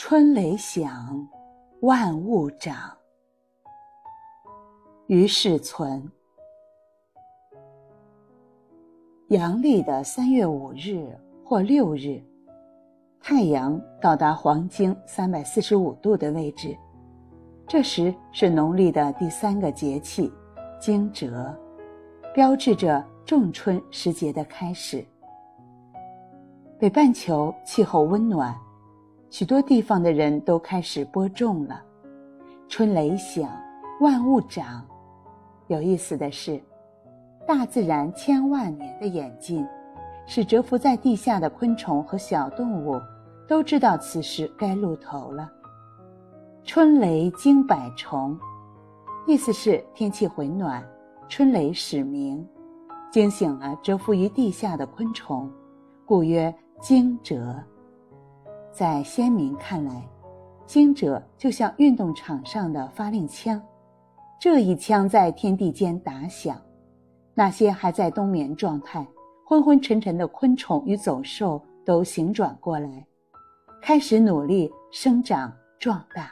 春雷响，万物长。于是存。阳历的三月五日或六日，太阳到达黄经三百四十五度的位置，这时是农历的第三个节气惊蛰，标志着仲春时节的开始。北半球气候温暖，许多地方的人都开始播种了。春雷响，万物长。有意思的是，大自然千万年的演进，使蛰伏在地下的昆虫和小动物都知道此时该露头了。春雷惊百虫，意思是天气回暖，春雷始鸣，惊醒了蛰伏于地下的昆虫，故曰。惊蛰，在先民看来，惊蛰就像运动场上的发令枪，这一枪在天地间打响，那些还在冬眠状态、昏昏沉沉的昆虫与走兽都醒转过来，开始努力生长壮大。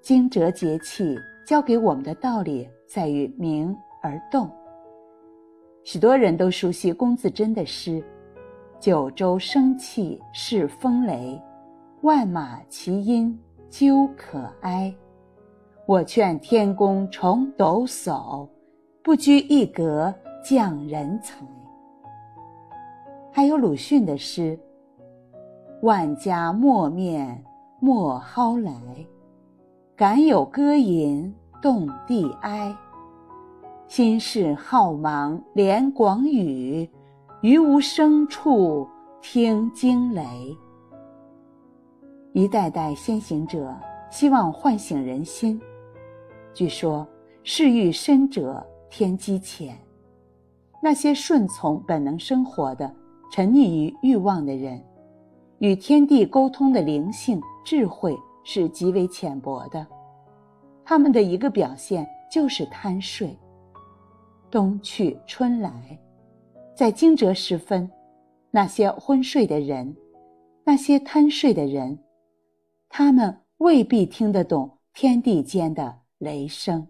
惊蛰节气教给我们的道理在于鸣而动。许多人都熟悉龚自珍的诗。九州生气是风雷，万马齐喑究可哀。我劝天公重抖擞，不拘一格降人才。还有鲁迅的诗：万家莫面莫蒿来，敢有歌吟动地哀。心事浩茫连广宇。于无声处听惊雷。一代代先行者希望唤醒人心。据说，世欲深者天机浅。那些顺从本能生活的、沉溺于欲望的人，与天地沟通的灵性、智慧是极为浅薄的。他们的一个表现就是贪睡。冬去春来。在惊蛰时分，那些昏睡的人，那些贪睡的人，他们未必听得懂天地间的雷声。